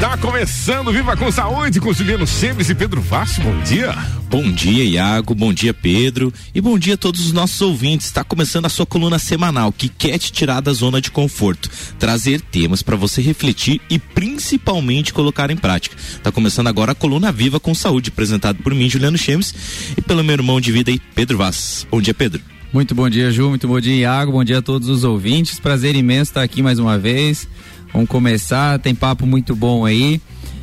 Está começando Viva com Saúde com Juliano Seves e Pedro Vasco. Bom dia. Bom dia, Iago. Bom dia, Pedro. E bom dia a todos os nossos ouvintes. Está começando a sua coluna semanal que quer te tirar da zona de conforto, trazer temas para você refletir e principalmente colocar em prática. Está começando agora a coluna Viva com Saúde, apresentado por mim, Juliano Chemes, e pelo meu irmão de vida aí, Pedro Vaz. Bom dia, Pedro. Muito bom dia, Ju. Muito bom dia, Iago. Bom dia a todos os ouvintes. Prazer imenso estar aqui mais uma vez. Vamos começar, tem papo muito bom aí.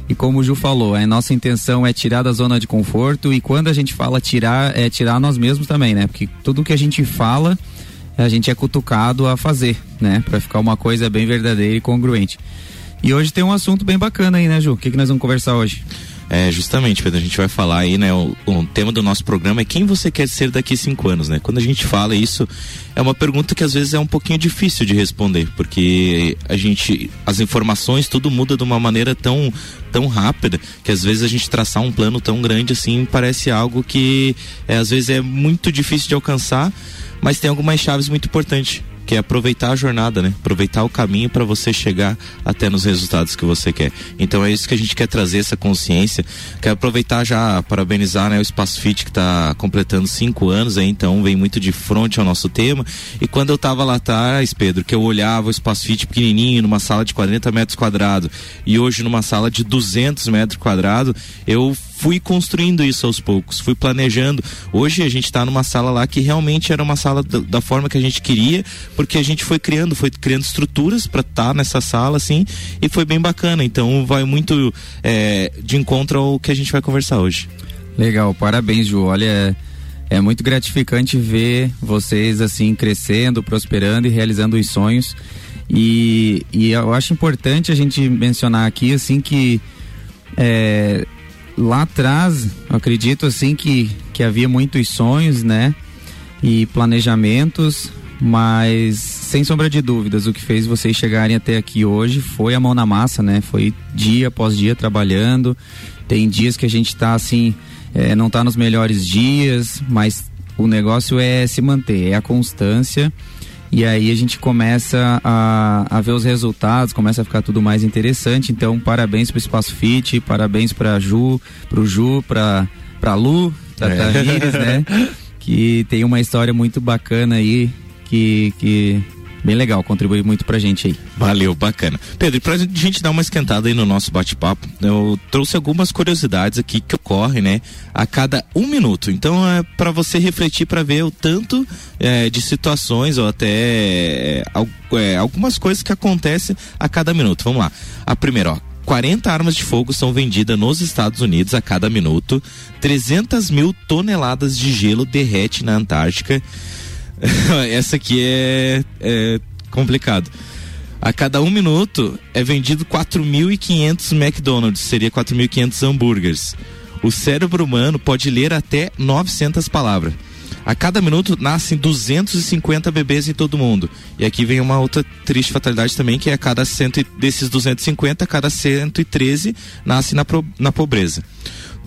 E como o Ju falou, a nossa intenção é tirar da zona de conforto e quando a gente fala tirar, é tirar nós mesmos também, né? Porque tudo que a gente fala, a gente é cutucado a fazer, né? Para ficar uma coisa bem verdadeira e congruente. E hoje tem um assunto bem bacana aí, né, Ju? O que, que nós vamos conversar hoje? É, justamente, Pedro, a gente vai falar aí, né? O, o, tema do nosso programa é quem você quer ser daqui cinco anos, né? Quando a gente fala isso, é uma pergunta que às vezes é um pouquinho difícil de responder, porque a gente, as informações, tudo muda de uma maneira tão, tão rápida, que às vezes a gente traçar um plano tão grande assim parece algo que é, às vezes é muito difícil de alcançar, mas tem algumas chaves muito importantes que é aproveitar a jornada, né? Aproveitar o caminho para você chegar até nos resultados que você quer. Então é isso que a gente quer trazer essa consciência. Quero aproveitar já parabenizar, né, o Espaço Fit que está completando cinco anos, aí, então vem muito de frente ao nosso tema. E quando eu estava lá atrás, Pedro, que eu olhava o Espaço Fit pequenininho numa sala de 40 metros quadrados e hoje numa sala de 200 metros quadrados, eu fui construindo isso aos poucos, fui planejando. Hoje a gente está numa sala lá que realmente era uma sala da, da, forma que a gente queria, porque a gente foi criando, foi criando estruturas para estar tá nessa sala, assim, e foi bem bacana. Então vai muito é, de encontro ao que a gente vai conversar hoje. Legal, parabéns, Ju. Olha, é, é muito gratificante ver vocês assim crescendo, prosperando e realizando os sonhos. E, e eu acho importante a gente mencionar aqui assim que é, lá atrás, acredito assim que, que havia muitos sonhos, né? E planejamentos, mas sem sombra de dúvidas, o que fez vocês chegarem até aqui hoje foi a mão na massa, né? Foi dia após dia trabalhando. Tem dias que a gente tá assim, é, não tá nos melhores dias, mas o negócio é se manter, é a constância e aí a gente começa a, a ver os resultados, começa a ficar tudo mais interessante. Então, parabéns para o Espaço Fit, parabéns para Ju, para o Ju, para para Lu, Tata é. né? Que tem uma história muito bacana aí que que bem legal, contribui muito pra gente aí. Valeu, bacana. Pedro, pra gente dar uma esquentada aí no nosso bate-papo, eu trouxe algumas curiosidades aqui que ocorrem, né, a cada um minuto. Então é para você refletir para ver o tanto é, de situações ou até é, é, algumas coisas que acontecem a cada minuto. Vamos lá. A primeira, ó. 40 armas de fogo são vendidas nos Estados Unidos a cada minuto, 300 mil toneladas de gelo derrete na Antártica. Essa aqui é, é complicado. A cada um minuto é vendido 4.500 McDonald's, seria 4.500 hambúrgueres. O cérebro humano pode ler até 900 palavras. A cada minuto nascem 250 bebês em todo mundo. E aqui vem uma outra triste fatalidade também, que é a cada cento desses 250, cada 113 nasce na, na pobreza.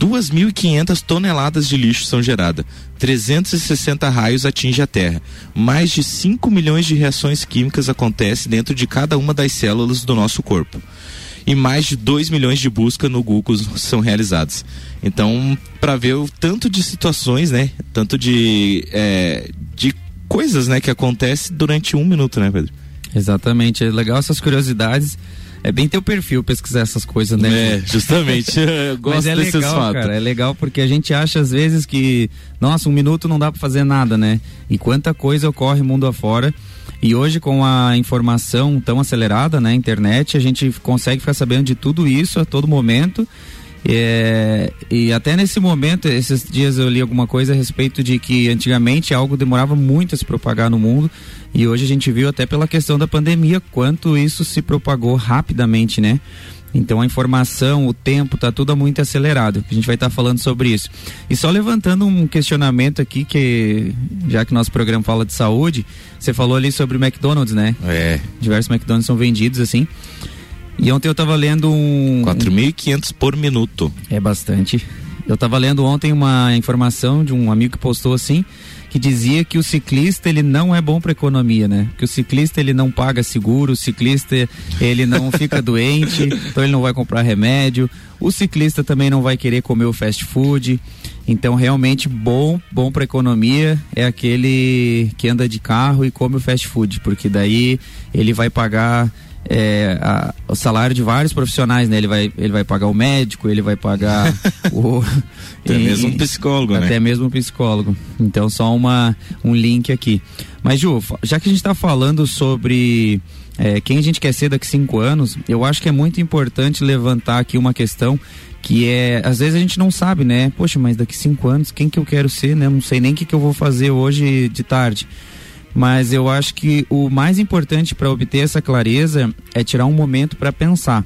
2.500 toneladas de lixo são geradas, 360 raios atingem a Terra, mais de 5 milhões de reações químicas acontecem dentro de cada uma das células do nosso corpo. E mais de 2 milhões de buscas no Google são realizadas. Então, para ver o tanto de situações, né? Tanto de, é, de coisas né, que acontecem durante um minuto, né, Pedro? Exatamente. É legal essas curiosidades é bem teu perfil pesquisar essas coisas, né? É, justamente. Eu gosto Mas é desses legal, fatos. Cara, é legal porque a gente acha às vezes que, nossa, um minuto não dá para fazer nada, né? E quanta coisa ocorre mundo afora. E hoje, com a informação tão acelerada na né, internet, a gente consegue ficar sabendo de tudo isso a todo momento. É, e até nesse momento, esses dias eu li alguma coisa a respeito de que antigamente algo demorava muito a se propagar no mundo e hoje a gente viu até pela questão da pandemia quanto isso se propagou rapidamente, né? Então a informação, o tempo, tá tudo muito acelerado. A gente vai estar tá falando sobre isso. E só levantando um questionamento aqui que já que nosso programa fala de saúde, você falou ali sobre o McDonald's, né? É. Diversos McDonald's são vendidos assim. E ontem eu estava lendo um. 4.500 por minuto. É bastante. Eu estava lendo ontem uma informação de um amigo que postou assim que dizia que o ciclista ele não é bom para economia, né? Que o ciclista ele não paga seguro, o ciclista ele não fica doente, então ele não vai comprar remédio. O ciclista também não vai querer comer o fast food. Então realmente bom, bom para economia é aquele que anda de carro e come o fast food, porque daí ele vai pagar é, a, o salário de vários profissionais, né? Ele vai, ele vai pagar o médico, ele vai pagar o. Até e, mesmo um psicólogo, até né? Até mesmo um psicólogo. Então, só uma, um link aqui. Mas, Ju, já que a gente está falando sobre é, quem a gente quer ser daqui cinco anos, eu acho que é muito importante levantar aqui uma questão que é, às vezes a gente não sabe, né? Poxa, mas daqui cinco anos, quem que eu quero ser, né? Não sei nem o que, que eu vou fazer hoje de tarde mas eu acho que o mais importante para obter essa clareza é tirar um momento para pensar.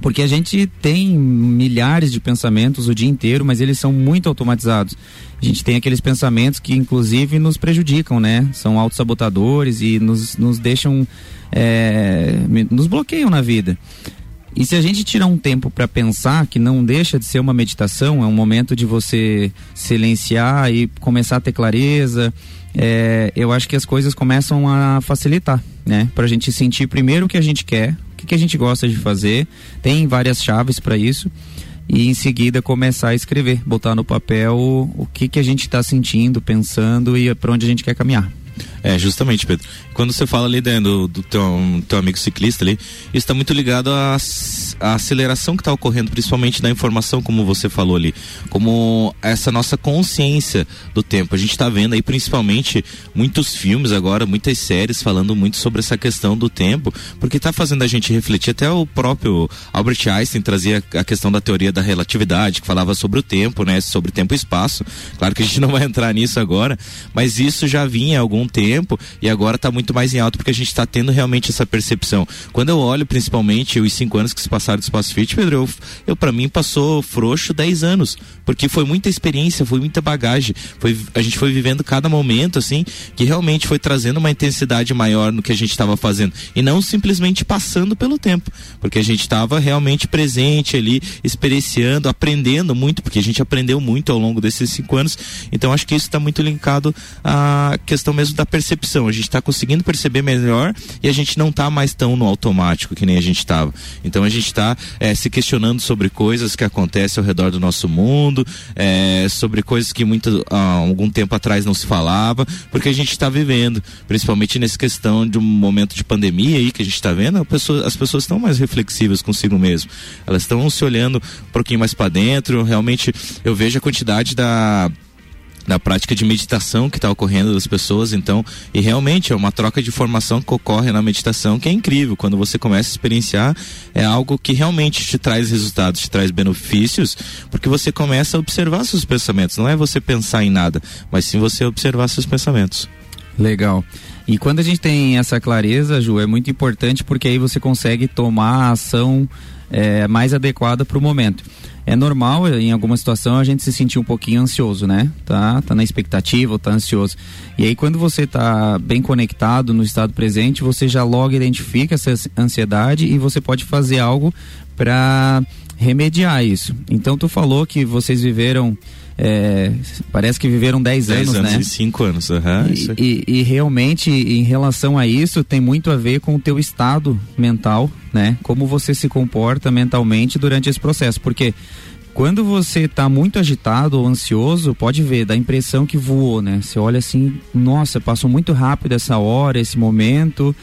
Porque a gente tem milhares de pensamentos o dia inteiro, mas eles são muito automatizados. A gente tem aqueles pensamentos que, inclusive, nos prejudicam, né? São autossabotadores e nos, nos deixam. É, nos bloqueiam na vida. E se a gente tirar um tempo para pensar, que não deixa de ser uma meditação, é um momento de você silenciar e começar a ter clareza, é, eu acho que as coisas começam a facilitar, né? Para a gente sentir primeiro o que a gente quer, o que, que a gente gosta de fazer, tem várias chaves para isso e em seguida começar a escrever, botar no papel o, o que que a gente está sentindo, pensando e para onde a gente quer caminhar. É, justamente, Pedro. Quando você fala ali né, do, do teu, teu amigo ciclista ali, isso está muito ligado à, à aceleração que está ocorrendo, principalmente da informação, como você falou ali. Como essa nossa consciência do tempo. A gente está vendo aí, principalmente, muitos filmes agora, muitas séries falando muito sobre essa questão do tempo, porque está fazendo a gente refletir. Até o próprio Albert Einstein trazia a questão da teoria da relatividade, que falava sobre o tempo, né? Sobre tempo e espaço. Claro que a gente não vai entrar nisso agora, mas isso já vinha há algum tempo e agora está muito mais em alto porque a gente está tendo realmente essa percepção. Quando eu olho principalmente os cinco anos que se passaram do Espaço Fit, Pedro, eu, eu para mim passou frouxo 10 anos, porque foi muita experiência, foi muita bagagem, foi, a gente foi vivendo cada momento assim, que realmente foi trazendo uma intensidade maior no que a gente estava fazendo e não simplesmente passando pelo tempo, porque a gente estava realmente presente ali, experienciando, aprendendo muito, porque a gente aprendeu muito ao longo desses cinco anos. Então acho que isso está muito linkado à questão mesmo da percepção. A gente está conseguindo perceber melhor e a gente não está mais tão no automático que nem a gente estava. Então a gente está é, se questionando sobre coisas que acontecem ao redor do nosso mundo, é, sobre coisas que muito há algum tempo atrás não se falava, porque a gente está vivendo, principalmente nessa questão de um momento de pandemia aí que a gente está vendo, pessoa, as pessoas estão mais reflexivas consigo mesmo. Elas estão se olhando um pouquinho mais para dentro. Realmente eu vejo a quantidade da da prática de meditação que está ocorrendo das pessoas, então, e realmente é uma troca de informação que ocorre na meditação que é incrível. Quando você começa a experienciar, é algo que realmente te traz resultados, te traz benefícios, porque você começa a observar seus pensamentos. Não é você pensar em nada, mas sim você observar seus pensamentos. Legal. E quando a gente tem essa clareza, Ju, é muito importante porque aí você consegue tomar a ação é, mais adequada para o momento é normal em alguma situação a gente se sentir um pouquinho ansioso, né? Tá, tá na expectativa, tá ansioso. E aí quando você tá bem conectado no estado presente, você já logo identifica essa ansiedade e você pode fazer algo para remediar isso. Então tu falou que vocês viveram é, parece que viveram 10 anos, anos, né? e 5 anos, uhum, e, e, e, realmente, em relação a isso, tem muito a ver com o teu estado mental, né? Como você se comporta mentalmente durante esse processo, porque quando você está muito agitado ou ansioso, pode ver, dá a impressão que voou, né? Você olha assim, nossa, passou muito rápido essa hora, esse momento.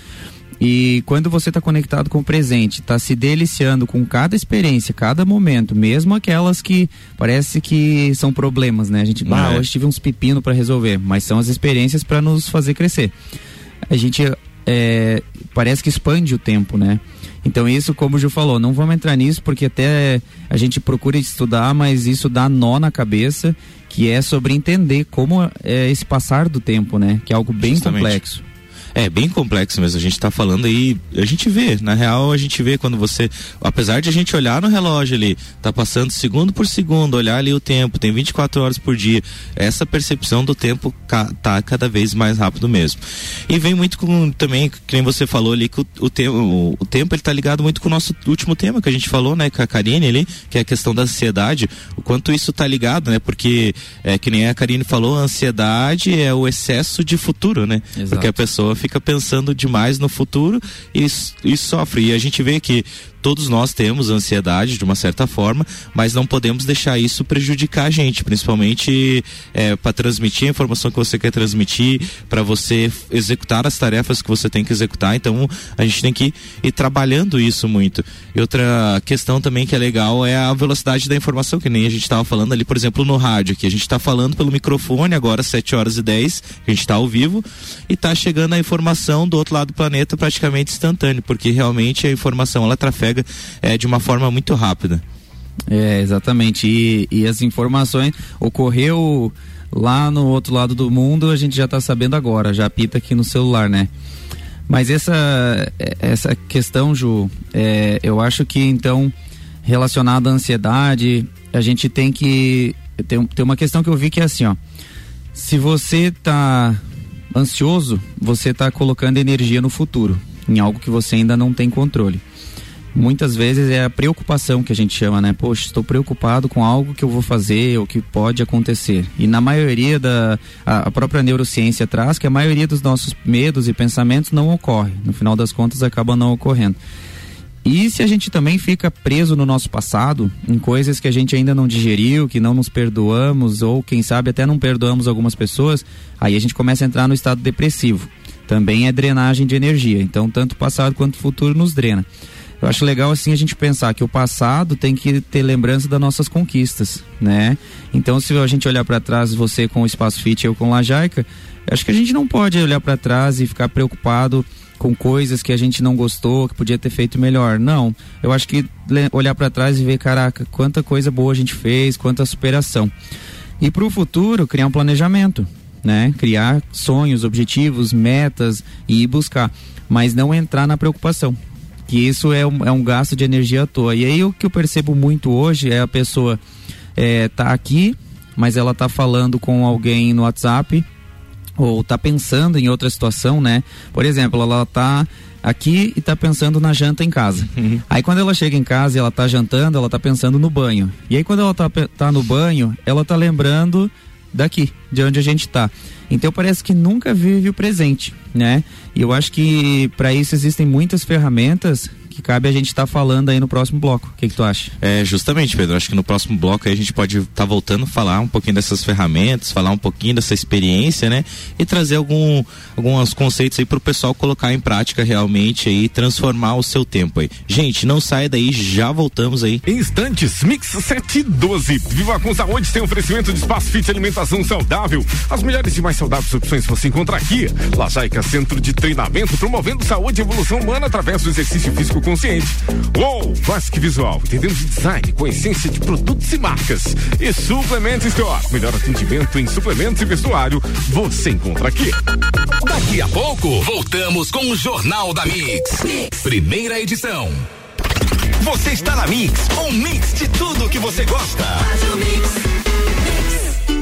E quando você está conectado com o presente, está se deliciando com cada experiência, cada momento, mesmo aquelas que parece que são problemas, né? A gente, ah, é. hoje tive uns pepino para resolver, mas são as experiências para nos fazer crescer. A gente é, parece que expande o tempo, né? Então isso, como o Ju falou, não vamos entrar nisso porque até a gente procura estudar, mas isso dá nó na cabeça, que é sobre entender como é esse passar do tempo, né? Que é algo bem Justamente. complexo. É bem complexo mesmo. A gente está falando aí, a gente vê, na real a gente vê quando você, apesar de a gente olhar no relógio ali, tá passando segundo por segundo, olhar ali o tempo, tem 24 horas por dia. Essa percepção do tempo ca, tá cada vez mais rápido mesmo. E vem muito com também, que nem você falou ali, que o, o, tempo, o, o tempo ele tá ligado muito com o nosso último tema que a gente falou, né, com a Karine ali, que é a questão da ansiedade, o quanto isso tá ligado, né? Porque é que nem a Karine falou, a ansiedade é o excesso de futuro, né? Exato. Porque a pessoa fica fica pensando demais no futuro e, e sofre. E a gente vê que todos nós temos ansiedade de uma certa forma, mas não podemos deixar isso prejudicar a gente, principalmente é, para transmitir a informação que você quer transmitir, para você executar as tarefas que você tem que executar. Então a gente tem que ir trabalhando isso muito. E outra questão também que é legal é a velocidade da informação, que nem a gente estava falando ali, por exemplo, no rádio, que a gente está falando pelo microfone agora, 7 horas e 10, a gente está ao vivo, e está chegando a informação do outro lado do planeta praticamente instantâneo, porque realmente a informação ela trafega é, de uma forma muito rápida. É, exatamente. E, e as informações ocorreu lá no outro lado do mundo, a gente já está sabendo agora, já apita aqui no celular, né? Mas essa, essa questão, Ju, é, eu acho que então, relacionada à ansiedade, a gente tem que. Tem, tem uma questão que eu vi que é assim, ó. Se você está ansioso, você está colocando energia no futuro, em algo que você ainda não tem controle muitas vezes é a preocupação que a gente chama, né? Poxa, estou preocupado com algo que eu vou fazer ou que pode acontecer. E na maioria da a, própria neurociência traz que a maioria dos nossos medos e pensamentos não ocorre. No final das contas, acaba não ocorrendo. E se a gente também fica preso no nosso passado, em coisas que a gente ainda não digeriu, que não nos perdoamos, ou quem sabe até não perdoamos algumas pessoas, aí a gente começa a entrar no estado depressivo. Também é drenagem de energia. Então, tanto passado quanto futuro nos drena. Eu acho legal assim a gente pensar que o passado tem que ter lembrança das nossas conquistas, né? Então se a gente olhar para trás, você com o Espaço Fit, eu com a Jaica, acho que a gente não pode olhar para trás e ficar preocupado com coisas que a gente não gostou, que podia ter feito melhor. Não, eu acho que olhar para trás e ver, caraca, quanta coisa boa a gente fez, quanta superação. E para o futuro, criar um planejamento, né? Criar sonhos, objetivos, metas e buscar, mas não entrar na preocupação que isso é um, é um gasto de energia à toa. E aí o que eu percebo muito hoje é a pessoa é, tá aqui, mas ela tá falando com alguém no WhatsApp ou tá pensando em outra situação, né? Por exemplo, ela tá aqui e tá pensando na janta em casa. Uhum. Aí quando ela chega em casa e ela tá jantando, ela tá pensando no banho. E aí quando ela tá, tá no banho, ela tá lembrando daqui, de onde a gente tá. Então parece que nunca vive o presente, né? E eu acho que para isso existem muitas ferramentas que cabe a gente estar tá falando aí no próximo bloco. O que, que, tu acha? É, justamente, Pedro. Acho que no próximo bloco aí a gente pode estar tá voltando a falar um pouquinho dessas ferramentas, falar um pouquinho dessa experiência, né? E trazer algum, alguns conceitos aí para o pessoal colocar em prática realmente aí, transformar o seu tempo aí. Gente, não saia daí, já voltamos aí. Instantes, Mix 712. Viva com saúde, tem oferecimento de espaço fit alimentação saudável. As melhores e mais saudáveis opções você encontra aqui. Lajaica Centro de Treinamento, promovendo saúde e evolução humana através do exercício físico consciente. Uou, Classic Visual, entendemos de design com essência de produtos e marcas. E Suplement Store, melhor atendimento em suplementos e vestuário, você encontra aqui. Daqui a pouco, voltamos com o Jornal da mix. mix. Primeira edição. Você está na Mix, um mix de tudo que você gosta. Faz o mix.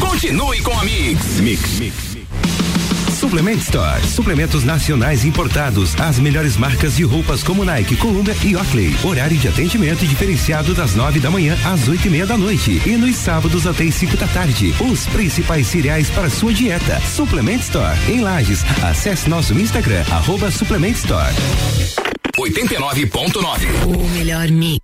Continue com a Mix. Mix. Mix. Suplement Store. Suplementos nacionais importados. As melhores marcas de roupas como Nike, Columbia e Oakley. Horário de atendimento diferenciado das nove da manhã às oito e meia da noite. E nos sábados até as cinco da tarde. Os principais cereais para sua dieta. Suplement Store. Em Lages. Acesse nosso Instagram, arroba Suplement Store. 89.9. O melhor mix.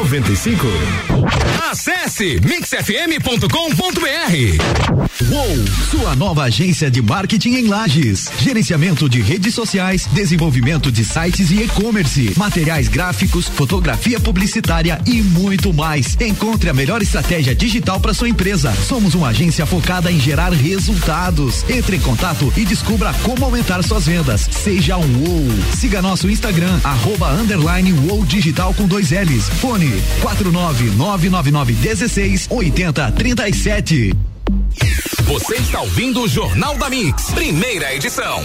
9495. Acesse mixfm.com.br. Uou, sua nova agência de marketing em Lages. Gerenciamento de redes sociais, desenvolvimento de sites e e-commerce, materiais gráficos, fotografia publicitária e muito mais. Encontre a melhor estratégia digital para sua empresa. Somos uma agência focada em gerar resultados. Entre em contato e descubra como aumentar suas vendas. Seja um UOL. Siga nosso Instagram, arroba underline Digital com dois L's. Fone 4999916 8037. Você está ouvindo o Jornal da Mix, primeira edição.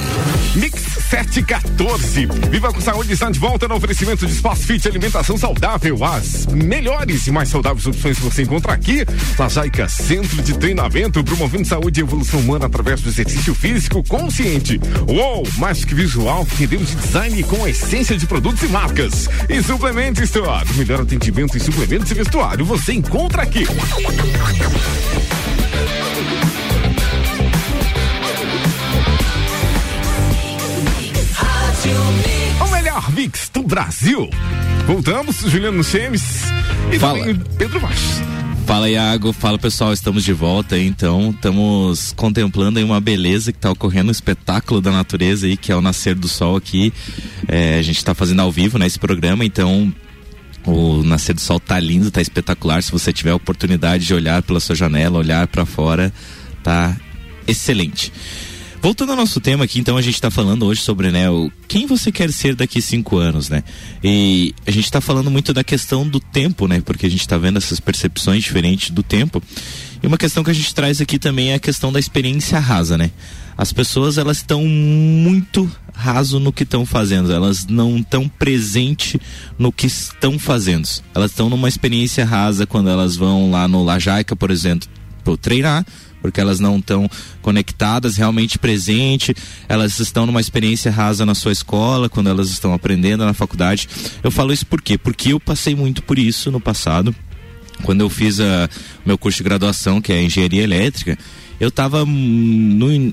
Mix 714. Viva com saúde está de volta no oferecimento de Espaço Fit Alimentação Saudável. As melhores e mais saudáveis opções você encontra aqui. Na Jaica Centro de Treinamento, promovendo saúde e evolução humana através do exercício físico consciente. Uou, mais que visual, entendemos de design com a essência de produtos e marcas. E Suplemento Store. Melhor atendimento em suplementos e vestuário você encontra aqui. O melhor mix do Brasil. Voltamos, Juliano Chemes e Fala. Pedro Vaz. Fala Iago, fala pessoal, estamos de volta então, estamos contemplando aí uma beleza que está ocorrendo, um espetáculo da natureza aí, que é o nascer do sol aqui, É, a gente está fazendo ao vivo, né, esse programa, então o nascer do sol tá lindo, tá espetacular, se você tiver a oportunidade de olhar pela sua janela, olhar para fora, tá excelente. Voltando ao nosso tema aqui, então a gente está falando hoje sobre, né, o quem você quer ser daqui cinco anos, né? E a gente está falando muito da questão do tempo, né? Porque a gente está vendo essas percepções diferentes do tempo. E uma questão que a gente traz aqui também é a questão da experiência rasa, né? As pessoas elas estão muito raso no que estão fazendo, elas não estão presente no que estão fazendo. Elas estão numa experiência rasa quando elas vão lá no Lajaica, por exemplo, treinar, porque elas não estão conectadas, realmente presente, elas estão numa experiência rasa na sua escola, quando elas estão aprendendo na faculdade. Eu falo isso por quê? Porque eu passei muito por isso no passado. Quando eu fiz a, meu curso de graduação, que é engenharia elétrica, eu estava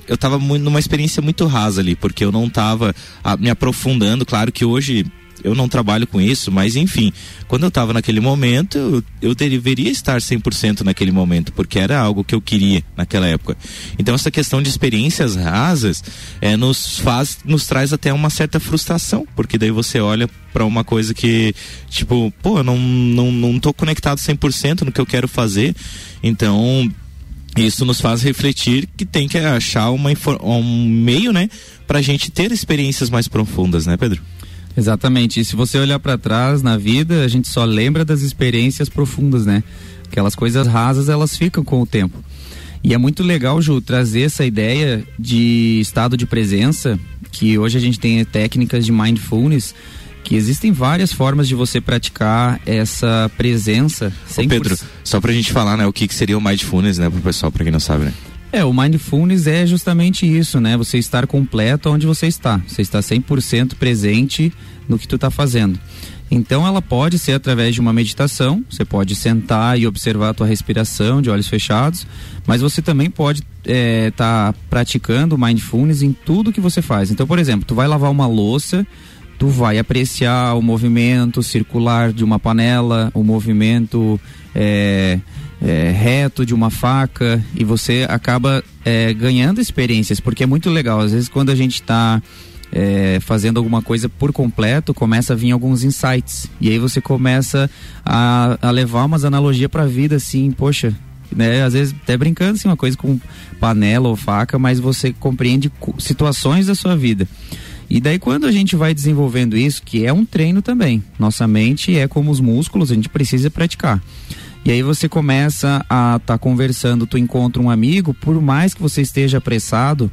eu tava numa experiência muito rasa ali, porque eu não estava me aprofundando. Claro que hoje eu não trabalho com isso, mas enfim, quando eu estava naquele momento, eu, eu deveria estar 100% naquele momento, porque era algo que eu queria naquela época. Então essa questão de experiências rasas é, nos faz, nos traz até uma certa frustração, porque daí você olha para uma coisa que, tipo, pô, eu não, não, não tô conectado 100% no que eu quero fazer, então isso nos faz refletir que tem que achar uma, um meio, né, pra gente ter experiências mais profundas, né, Pedro? Exatamente. E se você olhar para trás na vida, a gente só lembra das experiências profundas, né? Aquelas coisas rasas, elas ficam com o tempo. E é muito legal, Ju, trazer essa ideia de estado de presença, que hoje a gente tem técnicas de mindfulness, que existem várias formas de você praticar essa presença. Ô 100%. Pedro, só pra gente falar, né, o que, que seria o mindfulness, né, pro pessoal, pra quem não sabe, né? É, o mindfulness é justamente isso, né? Você estar completo onde você está. Você está 100% presente no que tu está fazendo. Então ela pode ser através de uma meditação, você pode sentar e observar a tua respiração de olhos fechados, mas você também pode estar praticando mindfulness em tudo que você faz. Então, por exemplo, tu vai lavar uma louça, tu vai apreciar o movimento circular de uma panela, o movimento é, é, reto de uma faca e você acaba é, ganhando experiências, porque é muito legal. Às vezes, quando a gente está é, fazendo alguma coisa por completo, começa a vir alguns insights. E aí você começa a, a levar umas analogias para a vida, assim, poxa. Né, às vezes até brincando assim, uma coisa com panela ou faca, mas você compreende situações da sua vida. E daí quando a gente vai desenvolvendo isso, que é um treino também, nossa mente é como os músculos, a gente precisa praticar. E aí você começa a estar tá conversando, tu encontra um amigo, por mais que você esteja apressado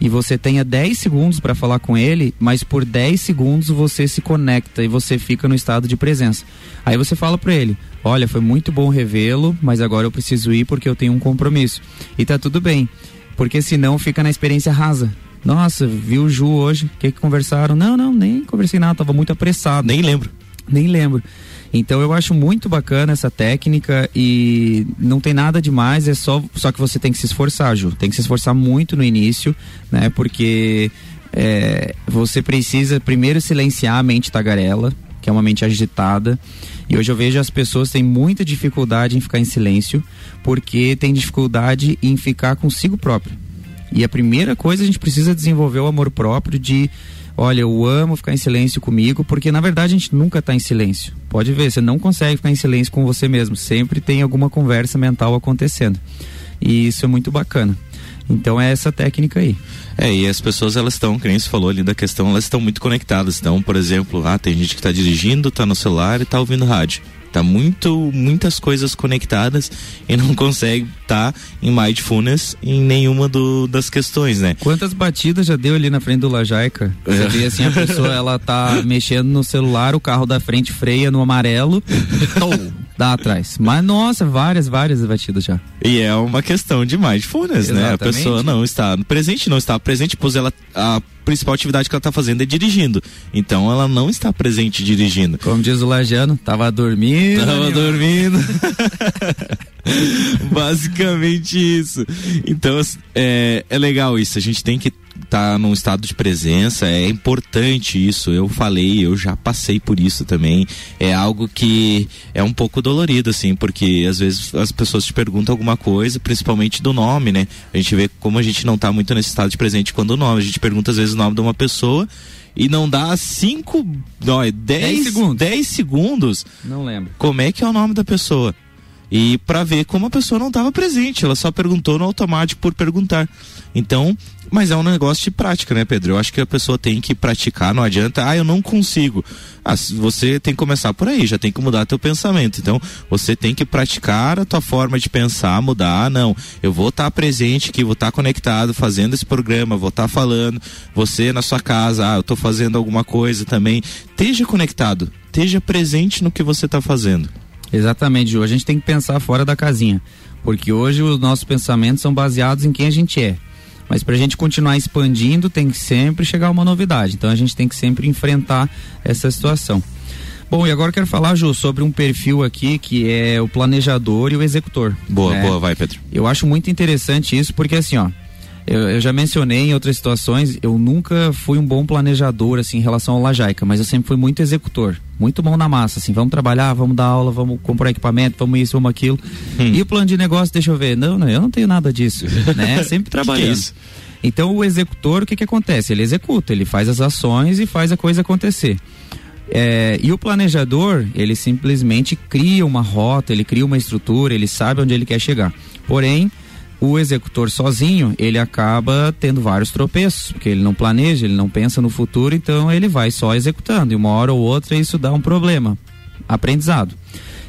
e você tenha 10 segundos para falar com ele, mas por 10 segundos você se conecta e você fica no estado de presença. Aí você fala para ele: "Olha, foi muito bom revê-lo, mas agora eu preciso ir porque eu tenho um compromisso". E tá tudo bem, porque senão fica na experiência rasa. Nossa, viu o Ju hoje? O que, que conversaram? Não, não, nem conversei nada, tava muito apressado. Nem lembro. Nem lembro. Então eu acho muito bacana essa técnica e não tem nada demais, é só, só que você tem que se esforçar, Ju. Tem que se esforçar muito no início, né? Porque é, você precisa primeiro silenciar a mente tagarela, que é uma mente agitada. E hoje eu vejo as pessoas têm muita dificuldade em ficar em silêncio, porque tem dificuldade em ficar consigo próprio. E a primeira coisa a gente precisa desenvolver o amor próprio de olha, eu amo ficar em silêncio comigo, porque na verdade a gente nunca está em silêncio. Pode ver, você não consegue ficar em silêncio com você mesmo, sempre tem alguma conversa mental acontecendo. E isso é muito bacana. Então é essa técnica aí. É, e as pessoas elas estão, nem você falou ali da questão, elas estão muito conectadas. Então, por exemplo, ah, tem gente que está dirigindo, está no celular e está ouvindo rádio. Tá muito, muitas coisas conectadas e não consegue tá em mindfulness em nenhuma do, das questões, né? Quantas batidas já deu ali na frente do Lajaica? Você vê assim, a pessoa, ela tá mexendo no celular, o carro da frente freia no amarelo, dá atrás. Mas nossa, várias, várias batidas já. E é uma questão de mindfulness, Exatamente. né? A pessoa não está presente, não está presente, pois ela a principal atividade que ela está fazendo é dirigindo. Então ela não está presente dirigindo. Como diz o Lajano, tava dormindo. Tava dormindo. Basicamente isso. Então é, é legal isso. A gente tem que tá num estado de presença, é importante isso. Eu falei, eu já passei por isso também. É algo que é um pouco dolorido, assim, porque às vezes as pessoas te perguntam alguma coisa, principalmente do nome, né? A gente vê como a gente não tá muito nesse estado de presente quando o nome. A gente pergunta às vezes o nome de uma pessoa e não dá cinco, não, é dez, segundos. dez segundos. Não lembro. Como é que é o nome da pessoa? E para ver como a pessoa não estava presente, ela só perguntou no automático por perguntar. Então, mas é um negócio de prática, né, Pedro? Eu acho que a pessoa tem que praticar, não adianta, ah, eu não consigo. Ah, você tem que começar por aí, já tem que mudar teu pensamento. Então, você tem que praticar a tua forma de pensar, mudar. Ah, não, eu vou estar tá presente aqui, vou estar tá conectado, fazendo esse programa, vou estar tá falando. Você na sua casa, ah, eu estou fazendo alguma coisa também. Esteja conectado, esteja presente no que você está fazendo. Exatamente, Ju. A gente tem que pensar fora da casinha. Porque hoje os nossos pensamentos são baseados em quem a gente é. Mas para a gente continuar expandindo, tem que sempre chegar uma novidade. Então a gente tem que sempre enfrentar essa situação. Bom, e agora eu quero falar, Ju, sobre um perfil aqui que é o planejador e o executor. Boa, né? boa, vai, Pedro. Eu acho muito interessante isso, porque assim, ó, eu, eu, já mencionei em outras situações, eu nunca fui um bom planejador, assim, em relação ao Lajaica, mas eu sempre fui muito executor, muito bom na massa, assim, vamos trabalhar, vamos dar aula, vamos comprar equipamento, vamos isso, vamos aquilo. Hum. E o plano de negócio, deixa eu ver, não, não, eu não tenho nada disso, né? Sempre trabalhando. que é então o executor, o que que acontece? Ele executa, ele faz as ações e faz a coisa acontecer. É, e o planejador, ele simplesmente cria uma rota, ele cria uma estrutura, ele sabe onde ele quer chegar. Porém, o executor sozinho, ele acaba tendo vários tropeços, porque ele não planeja, ele não pensa no futuro, então ele vai só executando. E uma hora ou outra isso dá um problema. Aprendizado.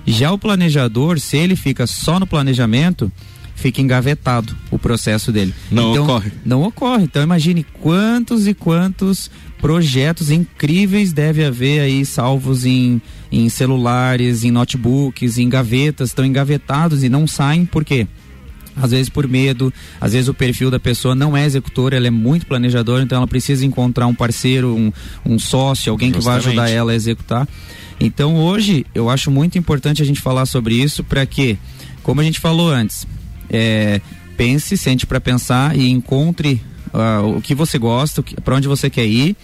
Já o planejador, se ele fica só no planejamento, fica engavetado o processo dele. Não então, ocorre. Não ocorre. Então imagine quantos e quantos projetos incríveis deve haver aí salvos em, em celulares, em notebooks, em gavetas, estão engavetados e não saem, por quê? Às vezes por medo, às vezes o perfil da pessoa não é executora, ela é muito planejadora, então ela precisa encontrar um parceiro, um, um sócio, alguém Justamente. que vai ajudar ela a executar. Então hoje eu acho muito importante a gente falar sobre isso para que, como a gente falou antes, é, pense, sente para pensar e encontre uh, o que você gosta, para onde você quer ir,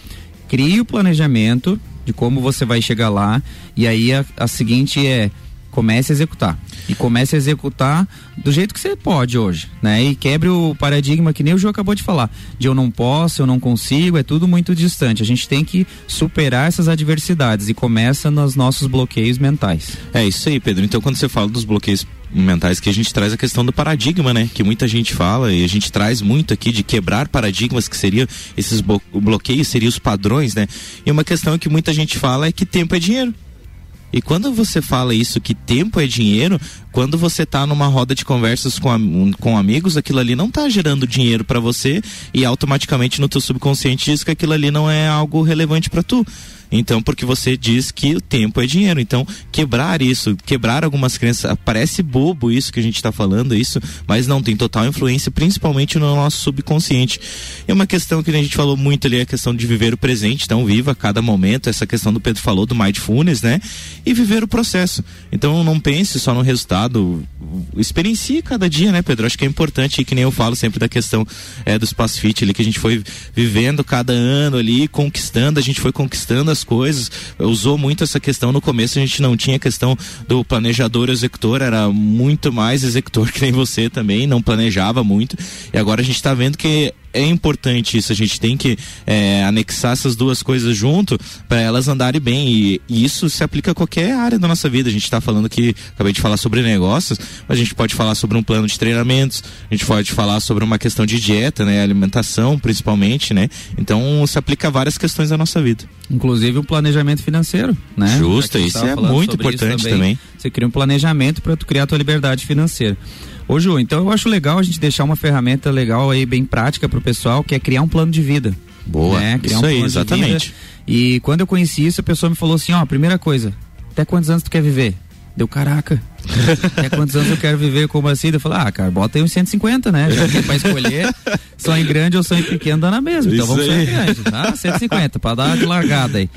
crie o planejamento de como você vai chegar lá e aí a, a seguinte é comece a executar. E comece a executar do jeito que você pode hoje, né? E quebre o paradigma que nem o João acabou de falar, de eu não posso, eu não consigo, é tudo muito distante. A gente tem que superar essas adversidades e começa nos nossos bloqueios mentais. É isso aí, Pedro. Então quando você fala dos bloqueios mentais que a gente traz a questão do paradigma, né? Que muita gente fala e a gente traz muito aqui de quebrar paradigmas que seriam esses bloqueios, seriam os padrões, né? E uma questão que muita gente fala é que tempo é dinheiro E quando você fala isso, que tempo é dinheiro, quando você está numa roda de conversas com, com amigos, aquilo ali não está gerando dinheiro para você e automaticamente no teu subconsciente diz que aquilo ali não é algo relevante para tu. Então, porque você diz que o tempo é dinheiro. Então, quebrar isso, quebrar algumas crenças, parece bobo isso que a gente está falando, isso, mas não tem total influência, principalmente no nosso subconsciente. E uma questão que a gente falou muito ali é a questão de viver o presente, então viva cada momento, essa questão do Pedro falou do mindfulness, né? E viver o processo. Então, não pense só no resultado, experiencie cada dia, né, Pedro? Acho que é importante, e que nem eu falo sempre da questão é, do Espaço Fit ali, que a gente foi vivendo cada ano ali, conquistando, a gente foi conquistando as coisas. Usou muito essa questão no começo, a gente não tinha questão do planejador executor, era muito mais executor que nem você também, não planejava muito. E agora a gente está vendo que é importante isso, a gente tem que é, anexar essas duas coisas junto para elas andarem bem e, e, isso se aplica a qualquer área da nossa vida. A gente está falando aqui, acabei de falar sobre negócios, mas a gente pode falar sobre um plano de treinamentos, a gente pode falar sobre uma questão de dieta, né, alimentação principalmente, né. Então se aplica a várias questões da nossa vida. Inclusive o planejamento financeiro, né? Justo, isso é muito importante também. também. Você cria um planejamento para tu criar a tua liberdade financeira. Ô Ju, então eu acho legal a gente deixar uma ferramenta legal aí, bem prática pro pessoal, que é criar um plano de vida. Boa, né? criar isso um aí, exatamente. E quando eu conheci isso, a pessoa me falou assim, ó, primeira coisa, até quantos anos tu quer viver? Deu caraca. Até quantos anos eu quero viver como assim? Eu falei, ah, cara, bota aí uns 150, né? Já que pra escolher sonho grande ou sonho pequeno dá na mesma. Então Isso vamos sonhar grande, tá? 150, pra dar de largada aí.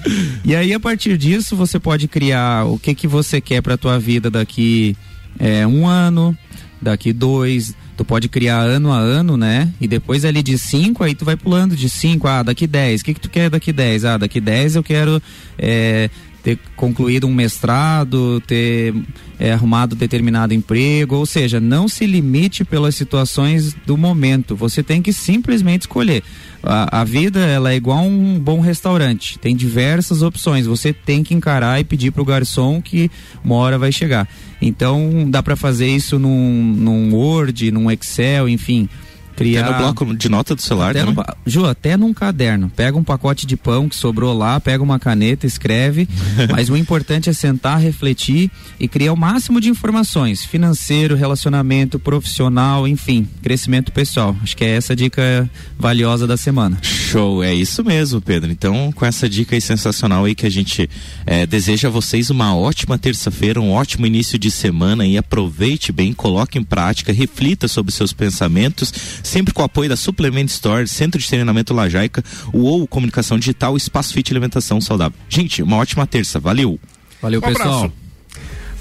E aí, a partir disso, você pode criar o que que você quer pra tua vida daqui é, um ano, daqui dois, tu pode criar ano a ano, né? E depois ali de cinco, aí tu vai pulando de cinco, ah, daqui dez, o que que tu quer daqui dez? Ah, daqui dez eu quero é, ter concluído um mestrado, ter é, arrumado determinado emprego, ou seja, não se limite pelas situações do momento. Você tem que simplesmente escolher. A, a vida ela é igual um bom restaurante, tem diversas opções. Você tem que encarar e pedir para o garçom que uma hora vai chegar. Então dá para fazer isso num, num Word, num Excel, enfim criar. Até no bloco de nota do celular, até no, Ju, até num caderno. Pega um pacote de pão que sobrou lá, pega uma caneta, escreve. mas o importante é sentar, refletir e criar o máximo de informações: financeiro, relacionamento, profissional, enfim, crescimento pessoal. Acho que é essa a dica valiosa da semana. Show, é isso mesmo, Pedro. Então, com essa dica aí sensacional aí que a gente é, deseja a vocês uma ótima terça-feira, um ótimo início de semana e aproveite bem, coloque em prática, reflita sobre seus pensamentos sempre com o apoio da Suplement Store, Centro de Treinamento Lajaica, o ou Comunicação Digital, Espaço Fit Alimentação Saudável. Gente, uma ótima terça. Valeu. Valeu, um pessoal. Abraço.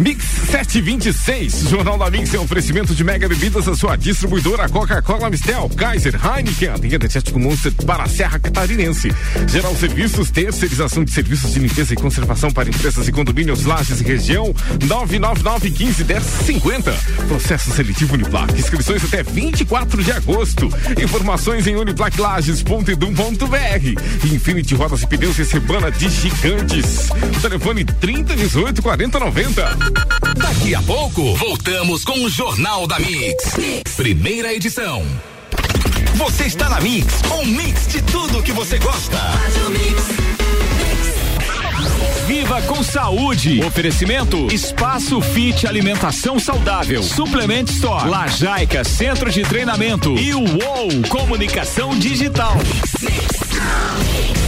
Mix 726, Jornal da Mix é um oferecimento de mega bebidas a sua distribuidora Coca-Cola Mistel, Kaiser, Heineken, tem energético Monster para a Serra Catarinense. Geral Serviços, terceirização de serviços de limpeza e conservação para empresas e condomínios, lajes e região, 999 15 10 50. Processo seletivo Uniplac, inscrições até 24 de agosto. Informações em uniplaclages.edum.br. Infinity Rodas e Pneus e Semana de Gigantes. Telefone 30 18 40 90. Daqui a pouco, voltamos com o Jornal da mix. mix. Primeira edição. Você está na Mix, um mix de tudo que você gosta. Viva com saúde. Oferecimento Espaço Fit Alimentação Saudável. Suplement Store. Lajaica Centro de Treinamento. E o UOL Comunicação Digital. Mix.